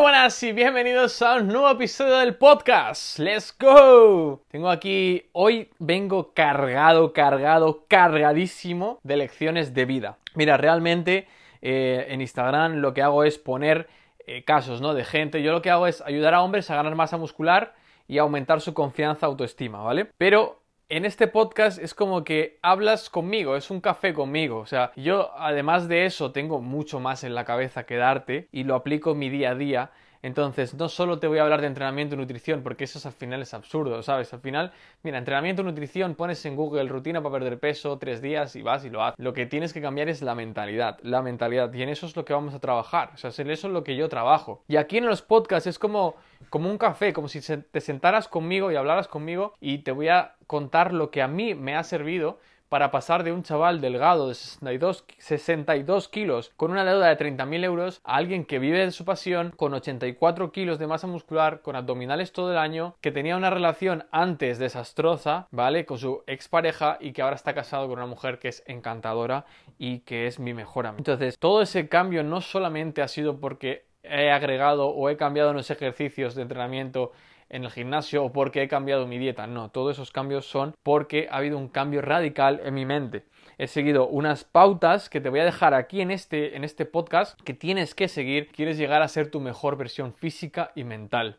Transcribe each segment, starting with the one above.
buenas y bienvenidos a un nuevo episodio del podcast. ¡Let's go! Tengo aquí, hoy vengo cargado, cargado, cargadísimo de lecciones de vida. Mira, realmente eh, en Instagram lo que hago es poner eh, casos, ¿no? De gente. Yo lo que hago es ayudar a hombres a ganar masa muscular y aumentar su confianza, autoestima, ¿vale? Pero en este podcast es como que hablas conmigo, es un café conmigo. O sea, yo además de eso tengo mucho más en la cabeza que darte y lo aplico mi día a día. Entonces, no solo te voy a hablar de entrenamiento y nutrición, porque eso al final es absurdo, ¿sabes? Al final, mira, entrenamiento y nutrición, pones en Google rutina para perder peso, tres días y vas y lo haces. Lo que tienes que cambiar es la mentalidad, la mentalidad, y en eso es lo que vamos a trabajar, o sea, en eso es lo que yo trabajo. Y aquí en los podcasts es como, como un café, como si te sentaras conmigo y hablaras conmigo y te voy a contar lo que a mí me ha servido para pasar de un chaval delgado de 62, 62 kilos con una deuda de 30.000 euros a alguien que vive de su pasión con 84 kilos de masa muscular, con abdominales todo el año, que tenía una relación antes desastrosa, ¿vale? Con su expareja y que ahora está casado con una mujer que es encantadora y que es mi mejor amiga. Entonces, todo ese cambio no solamente ha sido porque he agregado o he cambiado los ejercicios de entrenamiento en el gimnasio o porque he cambiado mi dieta. No, todos esos cambios son porque ha habido un cambio radical en mi mente. He seguido unas pautas que te voy a dejar aquí en este, en este podcast que tienes que seguir. Quieres llegar a ser tu mejor versión física y mental.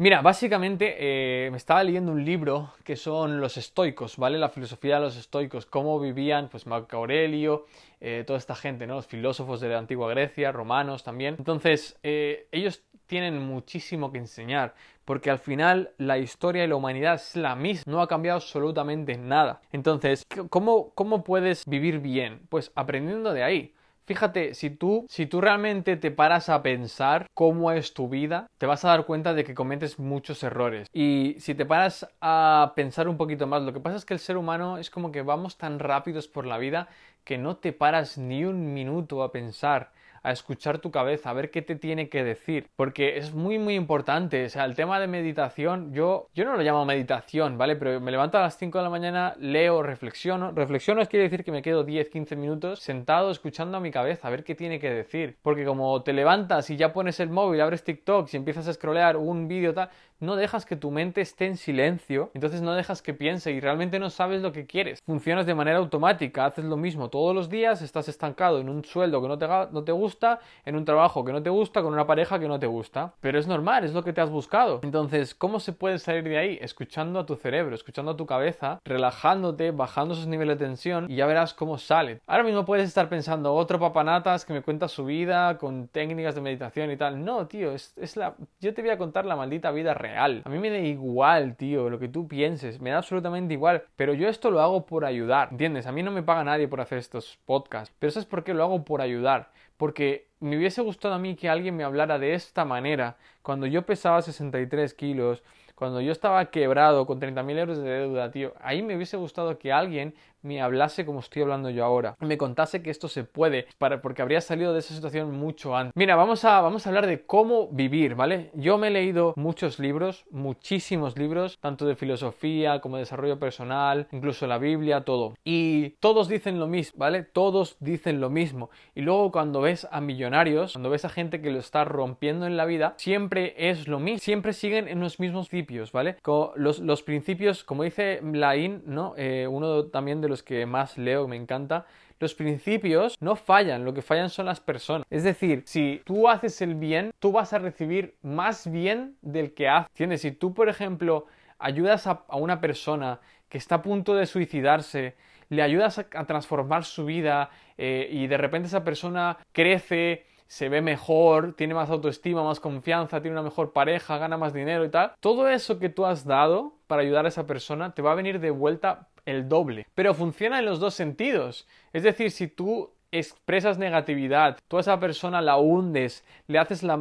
Mira, básicamente eh, me estaba leyendo un libro que son los estoicos, ¿vale? La filosofía de los estoicos, cómo vivían, pues Marco Aurelio, eh, toda esta gente, ¿no? Los filósofos de la antigua Grecia, romanos también. Entonces, eh, ellos tienen muchísimo que enseñar, porque al final la historia y la humanidad es la misma, no ha cambiado absolutamente nada. Entonces, ¿cómo, cómo puedes vivir bien? Pues aprendiendo de ahí. Fíjate, si tú, si tú realmente te paras a pensar cómo es tu vida, te vas a dar cuenta de que cometes muchos errores. Y si te paras a pensar un poquito más, lo que pasa es que el ser humano es como que vamos tan rápidos por la vida que no te paras ni un minuto a pensar a escuchar tu cabeza, a ver qué te tiene que decir, porque es muy muy importante, o sea, el tema de meditación, yo, yo no lo llamo meditación, ¿vale? Pero me levanto a las 5 de la mañana, leo, reflexiono, reflexiono quiere decir que me quedo 10, 15 minutos sentado escuchando a mi cabeza, a ver qué tiene que decir, porque como te levantas y ya pones el móvil, abres TikTok y empiezas a scrollear un vídeo tal, no dejas que tu mente esté en silencio, entonces no dejas que piense y realmente no sabes lo que quieres. Funcionas de manera automática, haces lo mismo todos los días, estás estancado en un sueldo que no te, no te gusta, en un trabajo que no te gusta, con una pareja que no te gusta. Pero es normal, es lo que te has buscado. Entonces, ¿cómo se puede salir de ahí? Escuchando a tu cerebro, escuchando a tu cabeza, relajándote, bajando esos niveles de tensión y ya verás cómo sale. Ahora mismo puedes estar pensando, otro papanatas que me cuenta su vida con técnicas de meditación y tal. No, tío, es, es la... yo te voy a contar la maldita vida real a mí me da igual, tío, lo que tú pienses, me da absolutamente igual, pero yo esto lo hago por ayudar, ¿entiendes? A mí no me paga nadie por hacer estos podcasts, pero eso es porque lo hago por ayudar, porque me hubiese gustado a mí que alguien me hablara de esta manera, cuando yo pesaba 63 kilos, cuando yo estaba quebrado con 30.000 euros de deuda, tío, ahí me hubiese gustado que alguien me hablase como estoy hablando yo ahora, me contase que esto se puede, para, porque habría salido de esa situación mucho antes. Mira, vamos a, vamos a hablar de cómo vivir, ¿vale? Yo me he leído muchos libros, muchísimos libros, tanto de filosofía como de desarrollo personal, incluso la Biblia, todo. Y todos dicen lo mismo, ¿vale? Todos dicen lo mismo. Y luego cuando ves a millonarios, cuando ves a gente que lo está rompiendo en la vida, siempre es lo mismo, siempre siguen en los mismos principios, ¿vale? los, los principios, como dice Lain, ¿no? Eh, uno también de los que más leo, me encanta, los principios no fallan, lo que fallan son las personas. Es decir, si tú haces el bien, tú vas a recibir más bien del que haces. ¿Entiendes? Si tú, por ejemplo, ayudas a, una persona que está a punto de suicidarse, le ayudas a, transformar su vida eh, y de repente esa persona crece, se ve mejor, tiene más autoestima, más confianza, tiene una mejor pareja, gana más dinero y tal, todo eso que tú has dado para ayudar a esa persona te va a venir de vuelta el doble. Pero funciona en los dos sentidos. Es decir, si tú expresas negatividad, tú a esa persona la hundes, le haces la,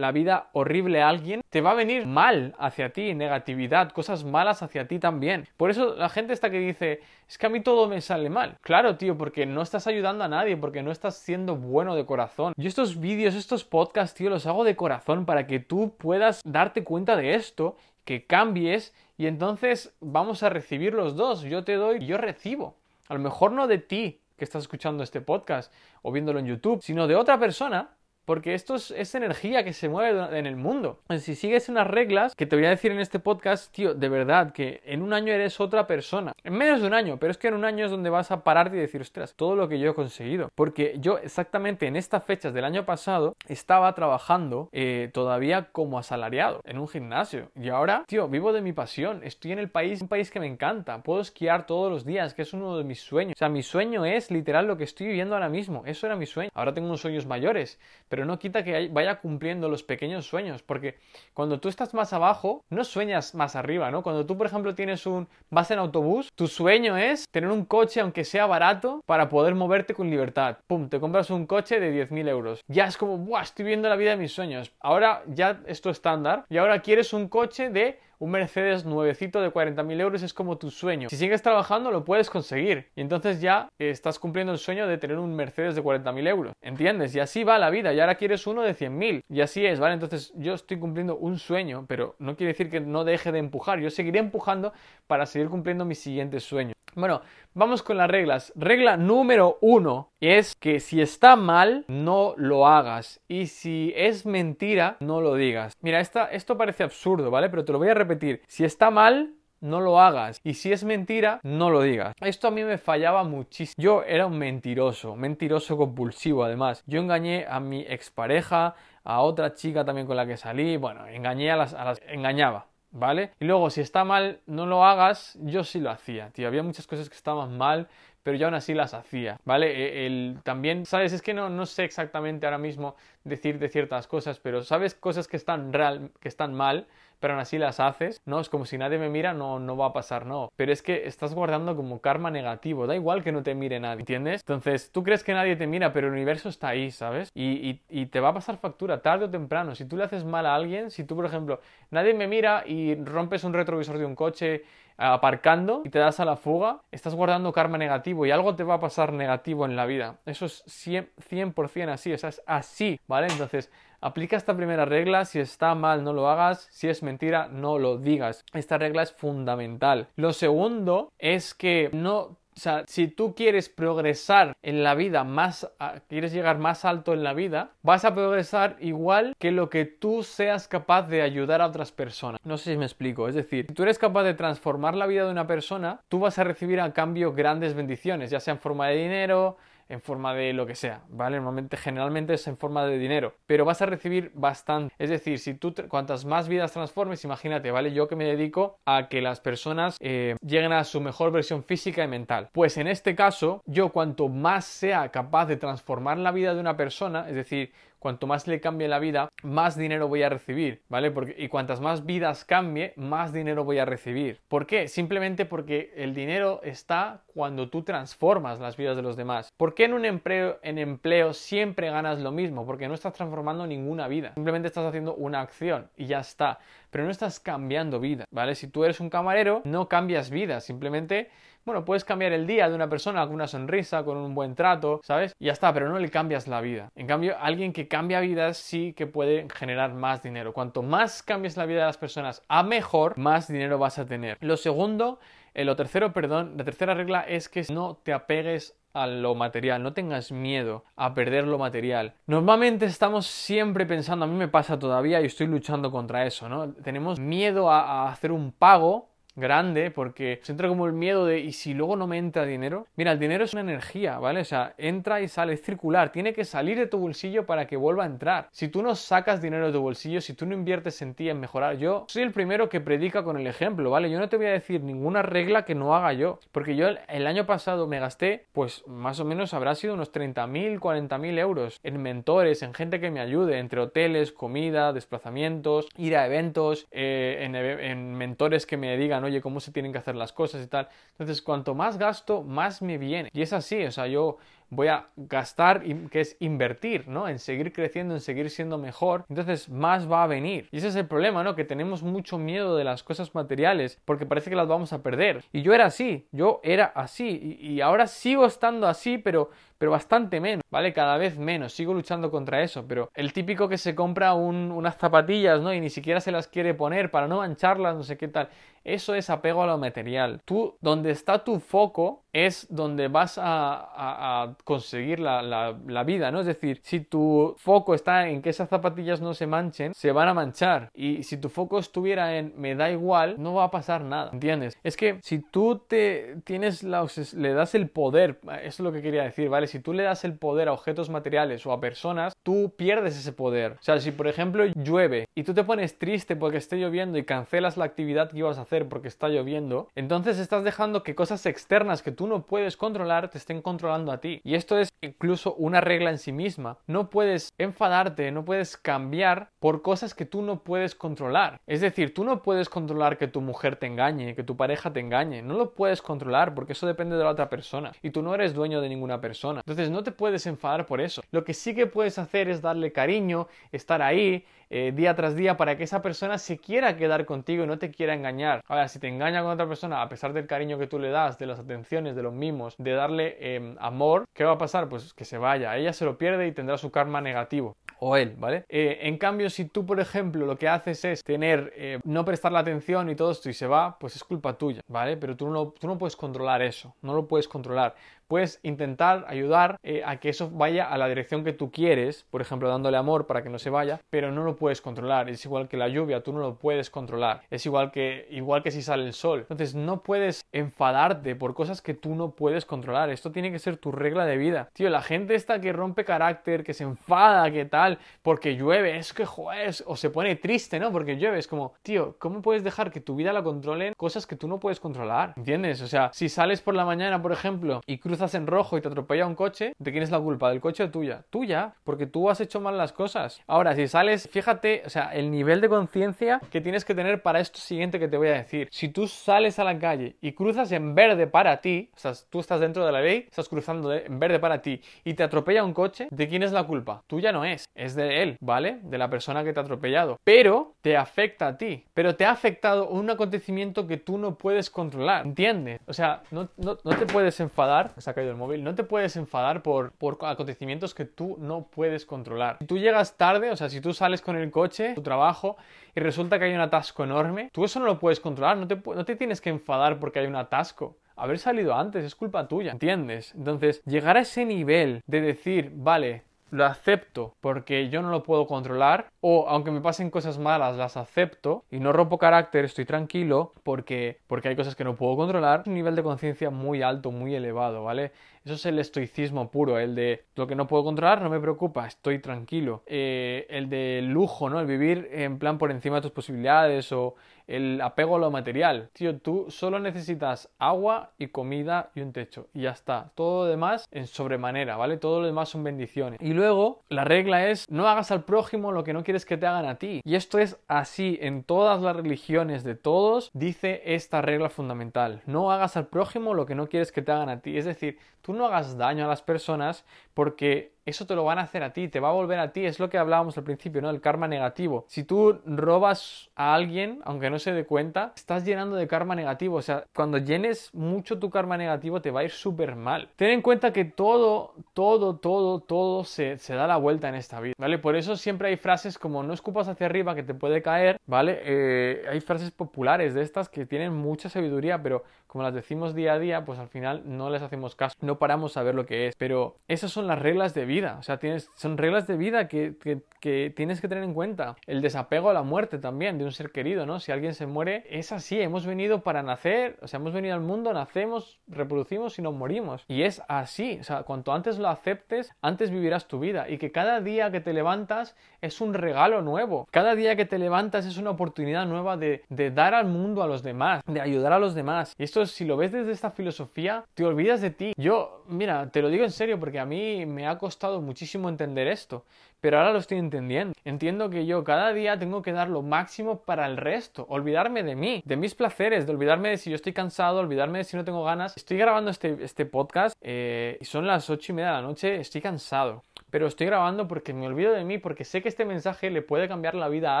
vida horrible a alguien, te va a venir mal hacia ti, negatividad, cosas malas hacia ti también. Por eso la gente está que dice, es que a mí todo me sale mal. Claro, tío, porque no estás ayudando a nadie, porque no estás siendo bueno de corazón. Yo estos vídeos, estos podcasts, tío, los hago de corazón para que tú puedas darte cuenta de esto, que cambies y entonces vamos a recibir los dos. Yo te doy, yo recibo. A lo mejor no de ti, que estás escuchando este podcast o viéndolo en YouTube, sino de otra persona porque esto es, energía que se mueve en el mundo. Si sigues unas reglas que te voy a decir en este podcast, tío, de verdad que en un año eres otra persona. En menos de un año, pero es que en un año es donde vas a pararte y decir, ostras, todo lo que yo he conseguido. Porque yo exactamente en estas fechas del año pasado estaba trabajando eh, todavía como asalariado en un gimnasio. Y ahora, tío, vivo de mi pasión. Estoy en el país, un país que me encanta. Puedo esquiar todos los días, que es uno de mis sueños. O sea, mi sueño es literal lo que estoy viviendo ahora mismo. Eso era mi sueño. Ahora tengo unos sueños mayores, pero no quita que vaya cumpliendo los pequeños sueños. Porque cuando tú estás más abajo, no sueñas más arriba, ¿no? Cuando tú, por ejemplo, tienes un. vas en autobús, tu sueño es tener un coche, aunque sea barato, para poder moverte con libertad. Pum, te compras un coche de 10.000 euros. Ya es como, ¡buah! Estoy viendo la vida de mis sueños. Ahora ya esto estándar. Y ahora quieres un coche de un Mercedes nuevecito de 40.000 euros es como tu sueño. Si sigues trabajando lo puedes conseguir y entonces ya estás cumpliendo el sueño de tener un Mercedes de 40.000 euros. ¿Entiendes? Y así va la vida y ahora quieres uno de 100.000 y así es, ¿vale? Entonces yo estoy cumpliendo un sueño, pero no quiere decir que no deje de empujar. Yo seguiré empujando para seguir cumpliendo mi siguiente sueño. Bueno, vamos con las reglas. Regla número uno es que si está mal, no lo hagas. Y si es mentira, no lo digas. Mira, esto parece absurdo, ¿vale? Pero te lo voy a repetir. Si está mal, no lo hagas. Y si es mentira, no lo digas. Esto a mí me fallaba muchísimo. Yo era un mentiroso, mentiroso compulsivo además. Yo engañé a mi expareja, a otra chica también con la que salí. Bueno, engañé a las... A las engañaba. ¿Vale? Y luego, si está mal, no lo hagas, yo sí lo hacía, tío. Había muchas cosas que estaban mal, pero yo aún así las hacía, ¿vale? E, el, también, ¿sabes? Es que no, no sé exactamente ahora mismo decir de ciertas cosas, pero ¿sabes? Cosas que están, real, que están mal, pero aún así las haces, ¿no? Es como si nadie me mira, no, no va a pasar, no. Pero es que estás guardando como karma negativo, da igual que no te mire nadie, ¿entiendes? Entonces, tú crees que nadie te mira, pero el universo está ahí, ¿sabes? Y, y, te va a pasar factura tarde o temprano. Si tú le haces mal a alguien, si tú, por ejemplo, nadie me mira y rompes un retrovisor de un coche aparcando y te das a la fuga, estás guardando karma negativo y algo te va a pasar negativo en la vida. Eso es 100%, así, o sea, es así, ¿vale? Entonces, aplica esta primera regla, si está mal no lo hagas, si es mentira no lo digas. Esta regla es fundamental. Lo segundo es que no o sea, si tú quieres progresar en la vida más, quieres llegar más alto en la vida, vas a progresar igual que lo que tú seas capaz de ayudar a otras personas. No sé si me explico. Es decir, si tú eres capaz de transformar la vida de una persona, tú vas a recibir a cambio grandes bendiciones, ya sea en forma de dinero, en forma de lo que sea, ¿vale? Normalmente, generalmente es en forma de dinero, pero vas a recibir bastante. Es decir, si tú cuantas más vidas transformes, imagínate, ¿vale? Yo que me dedico a que las personas eh, lleguen a su mejor versión física y mental. Pues en este caso, yo cuanto más sea capaz de transformar la vida de una persona, es decir, cuanto más le cambie la vida, más dinero voy a recibir, ¿vale? Porque, y cuantas más vidas cambie, más dinero voy a recibir. ¿Por qué? Simplemente porque el dinero está cuando tú transformas las vidas de los demás. ¿Por qué en un empleo, en empleo siempre ganas lo mismo? Porque no estás transformando ninguna vida. Simplemente estás haciendo una acción y ya está. Pero no estás cambiando vida, ¿vale? Si tú eres un camarero, no cambias vida, simplemente bueno, puedes cambiar el día de una persona con una sonrisa, con un buen trato, ¿sabes? Y ya está, pero no le cambias la vida. En cambio, alguien que cambia vidas sí que puede generar más dinero. Cuanto más cambies la vida de las personas a mejor, más dinero vas a tener. Lo segundo, eh, lo tercero, perdón, la tercera regla es que no te apegues a lo material, no tengas miedo a perder lo material. Normalmente estamos siempre pensando, a mí me pasa todavía y estoy luchando contra eso, ¿no? Tenemos miedo a, a hacer un pago grande porque se entra como el miedo de ¿y si luego no me entra dinero? Mira, el dinero es una energía, ¿vale? O sea, entra y sale, es circular, tiene que salir de tu bolsillo para que vuelva a entrar. Si tú no sacas dinero de tu bolsillo, si tú no inviertes en ti, en mejorar, yo soy el primero que predica con el ejemplo, ¿vale? Yo no te voy a decir ninguna regla que no haga yo, porque yo el año pasado me gasté, pues más o menos habrá sido unos 30.000, 40.000 euros en mentores, en gente que me ayude, entre hoteles, comida, desplazamientos, ir a eventos, eh, en, en mentores que me digan, oye, cómo se tienen que hacer las cosas y tal. Entonces, cuanto más gasto, más me viene. Y es así, o sea, yo voy a gastar, que es invertir, ¿no? En seguir creciendo, en seguir siendo mejor, entonces más va a venir. Y ese es el problema, ¿no? Que tenemos mucho miedo de las cosas materiales porque parece que las vamos a perder. Y yo era así, yo era así y, ahora sigo estando así, pero pero bastante menos, ¿vale? Cada vez menos, sigo luchando contra eso, pero el típico que se compra unas zapatillas, ¿no? Y ni siquiera se las quiere poner para no mancharlas, no sé qué tal. Eso es apego a lo material. Tú, donde está tu foco, es donde vas a, conseguir la, vida, ¿no? Es decir, si tu foco está en que esas zapatillas no se manchen, se van a manchar. Y si tu foco estuviera en me da igual, no va a pasar nada, ¿entiendes? Es que si tú te tienes la, le das el poder, eso es lo que quería decir, ¿vale? Si tú le das el poder a objetos materiales o a personas, tú pierdes ese poder. O sea, si por ejemplo llueve y tú te pones triste porque esté lloviendo y cancelas la actividad que ibas a hacer porque está lloviendo, entonces estás dejando que cosas externas que tú no puedes controlar te estén controlando a ti. Y esto es incluso una regla en sí misma. No puedes enfadarte, no puedes cambiar por cosas que tú no puedes controlar. Es decir, tú no puedes controlar que tu mujer te engañe, que tu pareja te engañe. No lo puedes controlar porque eso depende de la otra persona. Y tú no eres dueño de ninguna persona. Entonces no te puedes enfadar por eso. Lo que sí que puedes hacer es darle cariño, estar ahí, eh, día tras día para que esa persona se quiera quedar contigo y no te quiera engañar. Ahora, si te engaña con otra persona, a pesar del cariño que tú le das, de las atenciones, de los mimos, de darle em, amor, ¿qué va a pasar? Pues que se vaya. Ella se lo pierde y tendrá su karma negativo o él, ¿vale? Eh, en cambio, si tú, por ejemplo, lo que haces es tener, eh, no prestar la atención y todo esto y se va, pues es culpa tuya, ¿vale? Pero tú no, tú no puedes controlar eso, no lo puedes controlar puedes intentar ayudar a que eso vaya a la dirección que tú quieres, por ejemplo, dándole amor para que no se vaya, pero no lo puedes controlar. Es igual que la lluvia, tú no lo puedes controlar. Es igual que, igual que si sale el sol. Entonces, no puedes enfadarte por cosas que tú no puedes controlar. Esto tiene que ser tu regla de vida. Tío, la gente esta que rompe carácter, que se enfada, que tal, porque llueve, es que joder, o se pone triste, ¿no? Porque llueve, es como, tío, ¿cómo puedes dejar que tu vida la controlen cosas que tú no puedes controlar? ¿Entiendes? O sea, si sales por la mañana, por ejemplo, y cruzas en rojo y te atropella un coche, ¿de quién es la culpa? ¿Del coche o tuya? Tuya, porque tú has hecho mal las cosas. Ahora, si sales, fíjate, o sea, el nivel de conciencia que tienes que tener para esto siguiente que te voy a decir. Si tú sales a la calle y cruzas en verde para ti, o sea, tú estás dentro de la ley, estás cruzando en verde para ti y te atropella un coche, ¿de quién es la culpa? Tuya no es, es de él, ¿vale? De la persona que te ha atropellado. Pero te afecta a ti, pero te ha afectado un acontecimiento que tú no puedes controlar, ¿entiendes? O sea, no, no, no te puedes enfadar, se ha caído el móvil no te puedes enfadar por, por acontecimientos que tú no puedes controlar. Si tú llegas tarde, o sea, si tú sales con el coche, tu trabajo, y resulta que hay un atasco enorme, tú eso no lo puedes controlar, no te, no te tienes que enfadar porque hay un atasco haber salido antes es culpa tuya, ¿entiendes? Entonces, llegar a ese nivel de decir, vale, lo acepto porque yo no lo puedo controlar o aunque me pasen cosas malas las acepto y no rompo carácter, estoy tranquilo porque porque hay cosas que no puedo controlar, un nivel de conciencia muy alto, muy elevado, ¿vale? Eso es el estoicismo puro, el de lo que no puedo controlar no me preocupa, estoy tranquilo. Eh, el de lujo, ¿no? El vivir en plan por encima de tus posibilidades o el apego a lo material. Tío, tú solo necesitas agua y comida y un techo y ya está. Todo lo demás en sobremanera, ¿vale? Todo lo demás son bendiciones. Y luego, la regla es no hagas al prójimo lo que no quieres que te hagan a ti. Y esto es así en todas las religiones de todos, dice esta regla fundamental. No hagas al prójimo lo que no quieres que te hagan a ti. Es decir, tú no hagas daño a las personas porque eso te lo van a hacer a ti, te va a volver a ti, es lo que hablábamos al principio, ¿no? El karma negativo. Si tú robas a alguien, aunque no se dé cuenta, estás llenando de karma negativo, o sea, cuando llenes mucho tu karma negativo te va a ir súper mal. Ten en cuenta que todo, todo, todo, todo se, da la vuelta en esta vida, ¿vale? Por eso siempre hay frases como no escupas hacia arriba que te puede caer, ¿vale? Eh, hay frases populares de estas que tienen mucha sabiduría, pero como las decimos día a día, pues al final no les hacemos caso, no paramos a ver lo que es, pero esas son las reglas de vida, o sea, tienes, son reglas de vida que, que, tienes que tener en cuenta. El desapego a la muerte también de un ser querido, ¿no? Si alguien se muere, es así, hemos venido para nacer, o sea, hemos venido al mundo, nacemos, reproducimos y nos morimos. Y es así, o sea, cuanto antes lo aceptes, antes vivirás tu vida y que cada día que te levantas es un regalo nuevo. Cada día que te levantas es una oportunidad nueva de, de dar al mundo a los demás, de ayudar a los demás. Y esto, si lo ves desde esta filosofía, te olvidas de ti. Yo, mira, te lo digo en serio porque a mí me ha costado muchísimo entender esto, pero ahora lo estoy entendiendo. Entiendo que yo cada día tengo que dar lo máximo para el resto, olvidarme de mí, de mis placeres, de olvidarme de si yo estoy cansado, olvidarme de si no tengo ganas. Estoy grabando este, este podcast eh, y son las ocho y media de la noche, estoy cansado pero estoy grabando porque me olvido de mí, porque sé que este mensaje le puede cambiar la vida a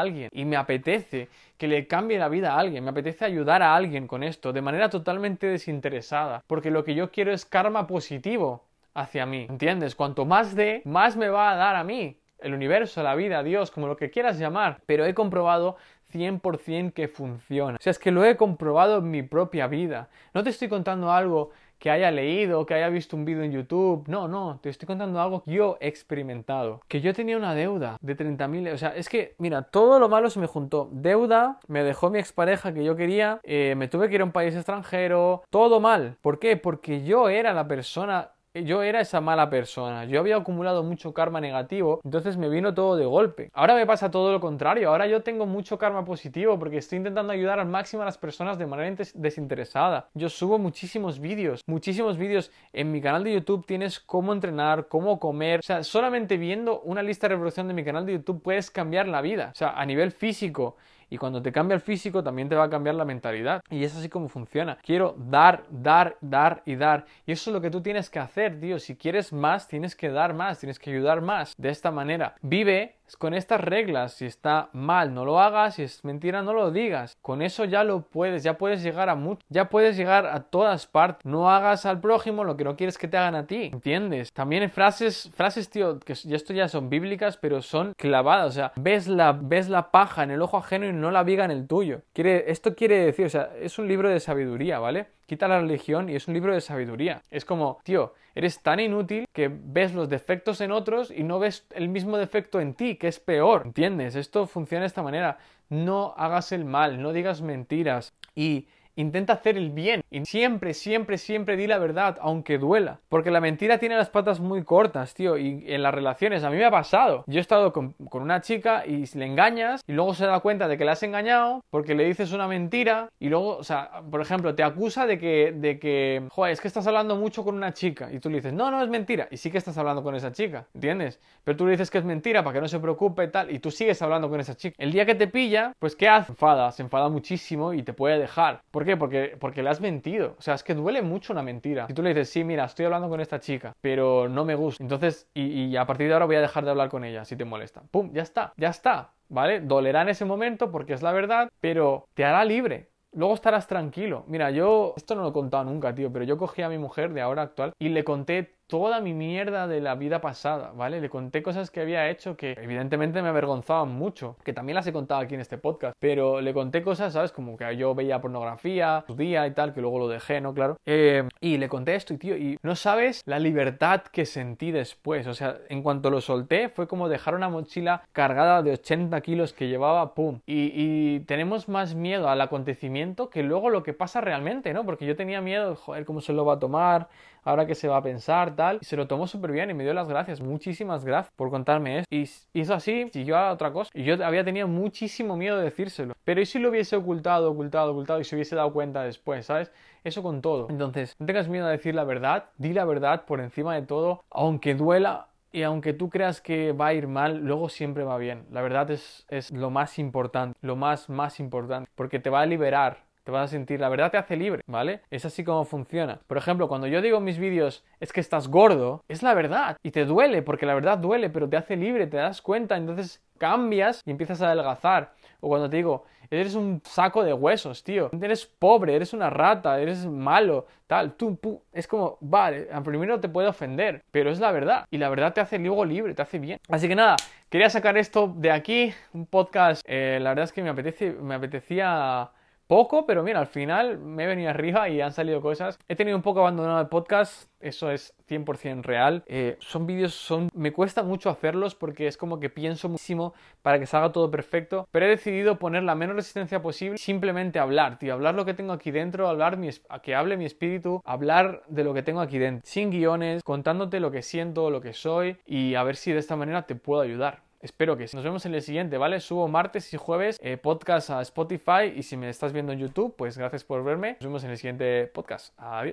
alguien y me apetece que le cambie la vida a alguien, me apetece ayudar a alguien con esto de manera totalmente desinteresada, porque lo que yo quiero es karma positivo hacia mí, ¿entiendes? Cuanto más dé, más me va a dar a mí. El universo, la vida, Dios, como lo que quieras llamar. Pero he comprobado 100% que funciona. O sea, es que lo he comprobado en mi propia vida. No te estoy contando algo que haya leído, que haya visto un vídeo en YouTube. No, no, te estoy contando algo que yo he experimentado. Que yo tenía una deuda de 30.000. O sea, es que, mira, todo lo malo se me juntó. Deuda, me dejó mi expareja que yo quería, eh, me tuve que ir a un país extranjero, todo mal. ¿Por qué? Porque yo era la persona yo era esa mala persona, yo había acumulado mucho karma negativo, entonces me vino todo de golpe. Ahora me pasa todo lo contrario, ahora yo tengo mucho karma positivo porque estoy intentando ayudar al máximo a las personas de manera desinteresada. Yo subo muchísimos vídeos, muchísimos vídeos. En mi canal de YouTube tienes cómo entrenar, cómo comer, o sea, solamente viendo una lista de reproducción de mi canal de YouTube puedes cambiar la vida, o sea, a nivel físico y cuando te cambia el físico, también te va a cambiar la mentalidad. Y es así como funciona. Quiero dar, dar, dar y dar. Y eso es lo que tú tienes que hacer, tío. Si quieres más, tienes que dar más, tienes que ayudar más. De esta manera. Vive con estas reglas. Si está mal, no lo hagas. Si es mentira, no lo digas. Con eso ya lo puedes. Ya puedes llegar a mucho. Ya puedes llegar a todas partes. No hagas al prójimo lo que no quieres que te hagan a ti. ¿Entiendes? También hay frases, frases, tío, que esto ya son bíblicas, pero son clavadas. O sea, ves la, ves la paja en el ojo ajeno y no la viga en el tuyo. Quiere, esto quiere decir, o sea, es un libro de sabiduría, ¿vale? Quita la religión y es un libro de sabiduría. Es como, tío, eres tan inútil que ves los defectos en otros y no ves el mismo defecto en ti, que es peor. ¿Entiendes? Esto funciona de esta manera. No hagas el mal, no digas mentiras y Intenta hacer el bien y siempre, siempre, siempre di la verdad, aunque duela. Porque la mentira tiene las patas muy cortas, tío, y en las relaciones, a mí me ha pasado. Yo he estado con, una chica y le engañas y luego se da cuenta de que le has engañado porque le dices una mentira y luego, o sea, por ejemplo, te acusa de que, de que, joder, es que estás hablando mucho con una chica y tú le dices, no, no es mentira, y sí que estás hablando con esa chica, ¿entiendes? Pero tú le dices que es mentira para que no se preocupe y tal, y tú sigues hablando con esa chica. El día que te pilla, pues ¿qué hace? Enfada, se enfada muchísimo y te puede dejar. ¿Por qué? Porque, porque le has mentido. O sea, es que duele mucho una mentira. Si tú le dices, sí, mira, estoy hablando con esta chica, pero no me gusta. Entonces, y, y a partir de ahora voy a dejar de hablar con ella si te molesta. ¡Pum! Ya está, ya está. ¿Vale? Dolerá en ese momento porque es la verdad, pero te hará libre. Luego estarás tranquilo. Mira, yo, esto no lo he contado nunca, tío, pero yo cogí a mi mujer de ahora actual y le conté toda mi mierda de la vida pasada, ¿vale? Le conté cosas que había hecho que evidentemente me avergonzaban mucho, que también las he contado aquí en este podcast, pero le conté cosas, ¿sabes? Como que yo veía pornografía, día y tal, que luego lo dejé, ¿no? Claro. Eh, y le conté esto y, tío, y no sabes la libertad que sentí después, o sea, en cuanto lo solté fue como dejar una mochila cargada de 80 kilos que llevaba, ¡pum! Y, y tenemos más miedo al acontecimiento que luego lo que pasa realmente, ¿no? Porque yo tenía miedo, joder, ¿cómo se lo va a tomar? Ahora que se va a pensar, tal. Y se lo tomó súper bien y me dio las gracias, muchísimas gracias por contarme eso. Y hizo así, siguió a otra cosa. Y yo había tenido muchísimo miedo de decírselo. Pero ¿y si lo hubiese ocultado, ocultado, ocultado y se hubiese dado cuenta después, ¿sabes? Eso con todo. Entonces, no tengas miedo a decir la verdad, di la verdad por encima de todo, aunque duela, y aunque tú creas que va a ir mal, luego siempre va bien. La verdad es, es lo más importante, lo más, más importante, porque te va a liberar te vas a sentir, la verdad te hace libre, ¿vale? Es así como funciona. Por ejemplo, cuando yo digo en mis vídeos es que estás gordo, es la verdad y te duele porque la verdad duele, pero te hace libre, te das cuenta, entonces cambias y empiezas a adelgazar. O cuando te digo, eres un saco de huesos, tío. Eres pobre, eres una rata, eres malo, tal. Tú, es como, vale, primero te puede ofender, pero es la verdad. Y la verdad te hace luego libre, te hace bien. Así que nada, quería sacar esto de aquí, un podcast. Eh, la verdad es que me, apetece, me apetecía poco, pero mira, al final me he venido arriba y han salido cosas. He tenido un poco abandonado el podcast, eso es 100% real. Eh, son vídeos, son... me cuesta mucho hacerlos porque es como que pienso muchísimo para que salga todo perfecto, pero he decidido poner la menos resistencia posible, simplemente hablar, tío, hablar lo que tengo aquí dentro, hablar mi... que hable mi espíritu, hablar de lo que tengo aquí dentro, sin guiones, contándote lo que siento, lo que soy y a ver si de esta manera te puedo ayudar. Espero que sí. Nos vemos en el siguiente, ¿vale? Subo martes y jueves eh, podcast a Spotify y si me estás viendo en YouTube, pues gracias por verme. Nos vemos en el siguiente podcast. Adiós.